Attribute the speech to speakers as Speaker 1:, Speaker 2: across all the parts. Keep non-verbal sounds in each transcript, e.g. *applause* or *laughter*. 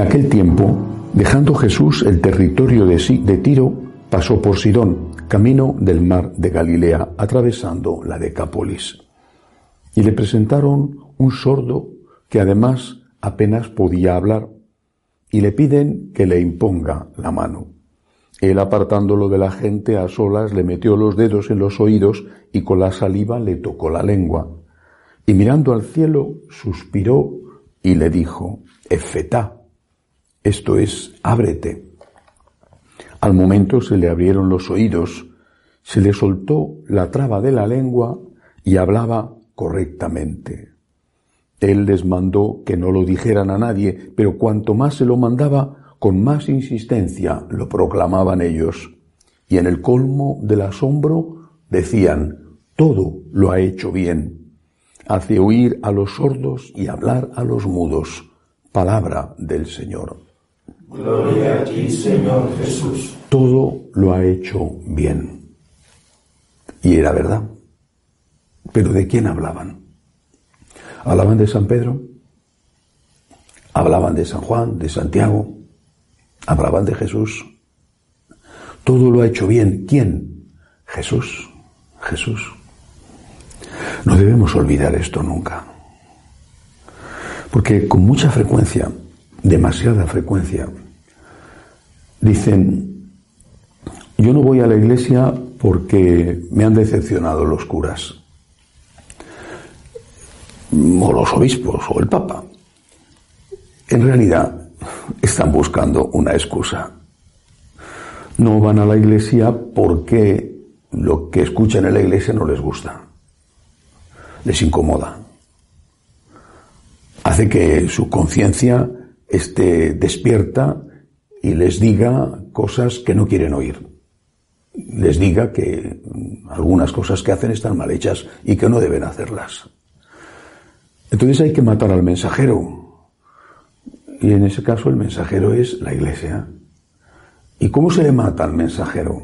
Speaker 1: aquel tiempo, dejando Jesús el territorio de, de Tiro, pasó por Sidón, camino del mar de Galilea, atravesando la Decápolis. Y le presentaron un sordo que además apenas podía hablar, y le piden que le imponga la mano. Él, apartándolo de la gente a solas, le metió los dedos en los oídos y con la saliva le tocó la lengua. Y mirando al cielo, suspiró y le dijo, Efetá, esto es, ábrete. Al momento se le abrieron los oídos, se le soltó la traba de la lengua y hablaba correctamente. Él les mandó que no lo dijeran a nadie, pero cuanto más se lo mandaba, con más insistencia lo proclamaban ellos. Y en el colmo del asombro decían, todo lo ha hecho bien. Hace oír a los sordos y hablar a los mudos. Palabra del Señor.
Speaker 2: Gloria a ti, Señor Jesús.
Speaker 1: Todo lo ha hecho bien. Y era verdad. Pero ¿de quién hablaban? Hablaban de San Pedro, hablaban de San Juan, de Santiago, hablaban de Jesús. Todo lo ha hecho bien. ¿Quién? Jesús. Jesús. No debemos olvidar esto nunca. Porque con mucha frecuencia, demasiada frecuencia, dicen, yo no voy a la iglesia porque me han decepcionado los curas o los obispos o el Papa. En realidad están buscando una excusa. No van a la iglesia porque lo que escuchan en la iglesia no les gusta. Les incomoda. Hace que su conciencia esté despierta y les diga cosas que no quieren oír. Les diga que algunas cosas que hacen están mal hechas y que no deben hacerlas. Entonces hay que matar al mensajero. Y en ese caso el mensajero es la iglesia. ¿Y cómo se le mata al mensajero?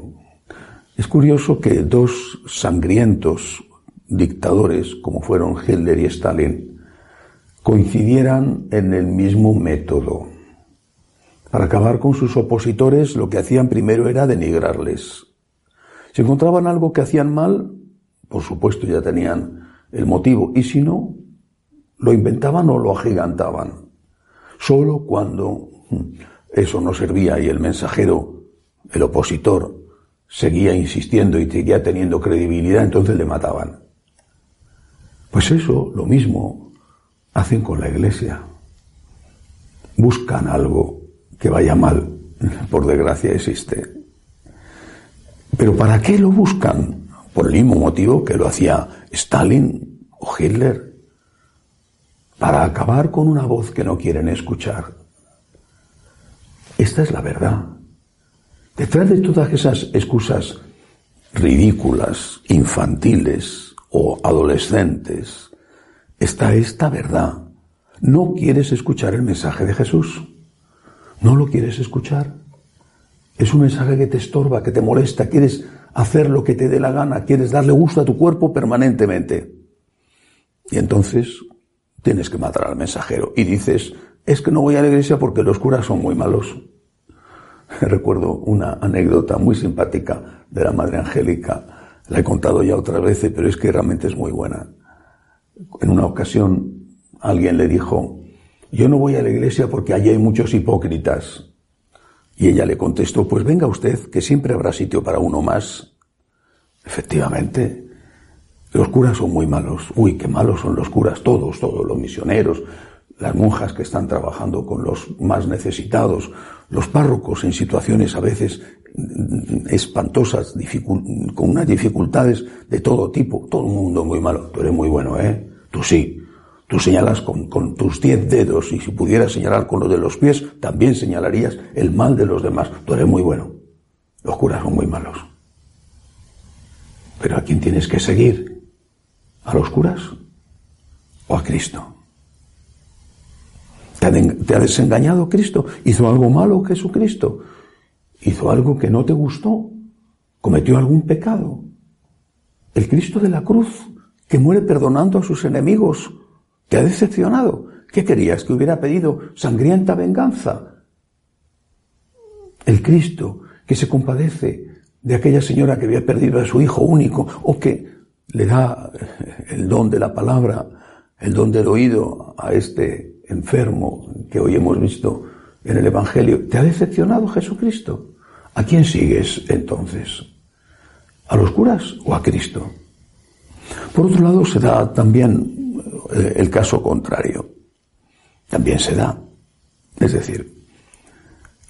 Speaker 1: Es curioso que dos sangrientos dictadores, como fueron Hitler y Stalin, coincidieran en el mismo método. Para acabar con sus opositores, lo que hacían primero era denigrarles. Si encontraban algo que hacían mal, por supuesto ya tenían el motivo, y si no, lo inventaban o lo agigantaban. Solo cuando hmm, eso no servía y el mensajero, el opositor, seguía insistiendo y seguía teniendo credibilidad, entonces le mataban. Pues eso, lo mismo, hacen con la iglesia. Buscan algo que vaya mal, por desgracia existe. Pero ¿para qué lo buscan? Por el mismo motivo que lo hacía Stalin o Hitler para acabar con una voz que no quieren escuchar. Esta es la verdad. Detrás de todas esas excusas ridículas, infantiles o adolescentes, está esta verdad. No quieres escuchar el mensaje de Jesús. No lo quieres escuchar. Es un mensaje que te estorba, que te molesta, quieres hacer lo que te dé la gana, quieres darle gusto a tu cuerpo permanentemente. Y entonces tienes que matar al mensajero. Y dices, es que no voy a la iglesia porque los curas son muy malos. *laughs* Recuerdo una anécdota muy simpática de la Madre Angélica. La he contado ya otras veces, pero es que realmente es muy buena. En una ocasión alguien le dijo, yo no voy a la iglesia porque allí hay muchos hipócritas. Y ella le contestó, pues venga usted, que siempre habrá sitio para uno más. Efectivamente, los curas son muy malos. Uy, qué malos son los curas, todos, todos, los misioneros, las monjas que están trabajando con los más necesitados, los párrocos en situaciones a veces espantosas, con unas dificultades de todo tipo. Todo el mundo muy malo. Tú eres muy bueno, ¿eh? Tú sí. Tú señalas con, con tus diez dedos y si pudieras señalar con los de los pies, también señalarías el mal de los demás. Tú eres muy bueno. Los curas son muy malos. Pero ¿a quién tienes que seguir? ¿A los curas o a Cristo? ¿Te ha, desengañado Cristo? ¿Hizo algo malo Jesucristo? ¿Hizo algo que no te gustó? ¿Cometió algún pecado? El Cristo de la cruz, que muere perdonando a sus enemigos, ¿te ha decepcionado? ¿Qué querías? ¿Que hubiera pedido sangrienta venganza? El Cristo que se compadece de aquella señora que había perdido a su hijo único o que le da el don de la palabra, el don del oído a este enfermo que hoy hemos visto en el Evangelio. ¿Te ha decepcionado Jesucristo? ¿A quién sigues entonces? ¿A los curas o a Cristo? Por otro lado, se da también eh, el caso contrario. También se da. Es decir,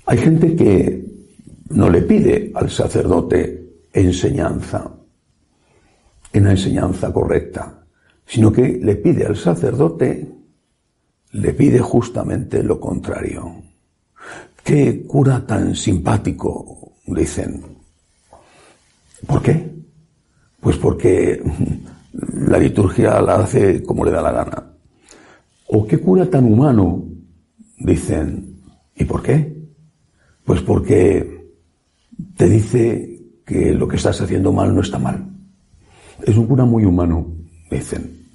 Speaker 1: hay gente que no le pide al sacerdote enseñanza, una enseñanza correcta, sino que le pide al sacerdote, le pide justamente lo contrario. Qué cura tan simpático, dicen. ¿Por qué? Pues porque *laughs* la liturgia la hace como le da la gana. ¿O qué cura tan humano? Dicen. ¿Y por qué? Pues porque te dice que lo que estás haciendo mal no está mal. Es un cura muy humano, dicen.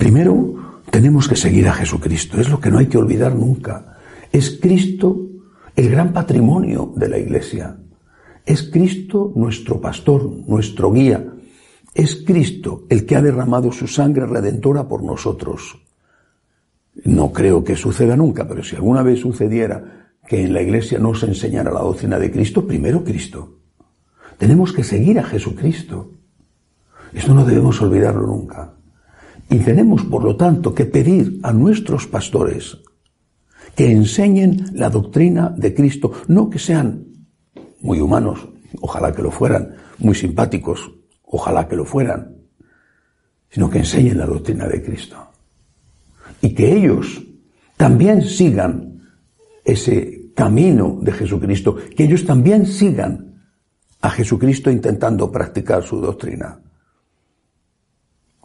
Speaker 1: Primero, tenemos que seguir a Jesucristo. Es lo que no hay que olvidar nunca. Es Cristo el gran patrimonio de la Iglesia. Es Cristo nuestro pastor, nuestro guía. Es Cristo el que ha derramado su sangre redentora por nosotros. No creo que suceda nunca, pero si alguna vez sucediera que en la iglesia no se enseñara la doctrina de Cristo, primero Cristo. Tenemos que seguir a Jesucristo. Esto no debemos olvidarlo nunca. Y tenemos, por lo tanto, que pedir a nuestros pastores que enseñen la doctrina de Cristo, no que sean muy humanos, ojalá que lo fueran, muy simpáticos, ojalá que lo fueran, sino que enseñen la doctrina de Cristo. Y que ellos también sigan ese camino de Jesucristo, que ellos también sigan a Jesucristo intentando practicar su doctrina.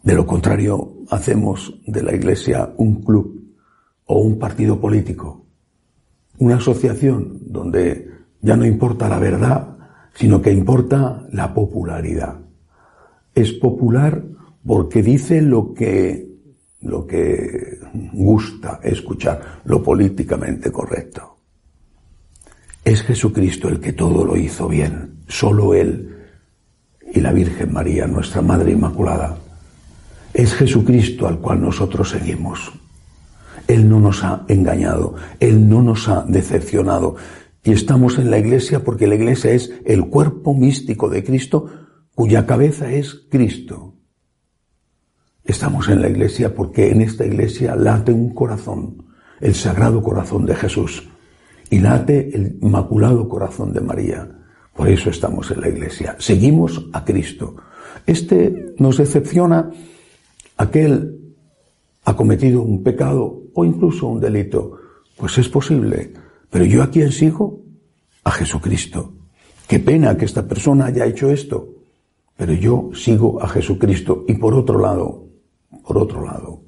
Speaker 1: De lo contrario, hacemos de la Iglesia un club o un partido político, una asociación donde ya no importa la verdad, sino que importa la popularidad. Es popular porque dice lo que, lo que gusta escuchar, lo políticamente correcto. Es Jesucristo el que todo lo hizo bien, solo Él y la Virgen María, nuestra Madre Inmaculada. Es Jesucristo al cual nosotros seguimos. Él no nos ha engañado, Él no nos ha decepcionado, y estamos en la iglesia porque la iglesia es el cuerpo místico de Cristo cuya cabeza es Cristo. Estamos en la iglesia porque en esta iglesia late un corazón, el sagrado corazón de Jesús, y late el inmaculado corazón de María. Por eso estamos en la iglesia. Seguimos a Cristo. Este nos decepciona aquel ha cometido un pecado o incluso un delito. Pues es posible pero yo a quién sigo? A Jesucristo. Qué pena que esta persona haya hecho esto. Pero yo sigo a Jesucristo. Y por otro lado, por otro lado,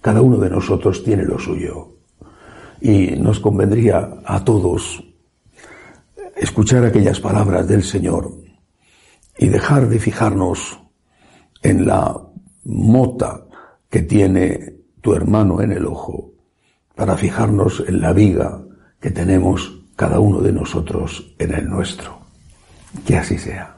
Speaker 1: cada uno de nosotros tiene lo suyo. Y nos convendría a todos escuchar aquellas palabras del Señor y dejar de fijarnos en la mota que tiene tu hermano en el ojo para fijarnos en la viga que tenemos cada uno de nosotros en el nuestro. Que así sea.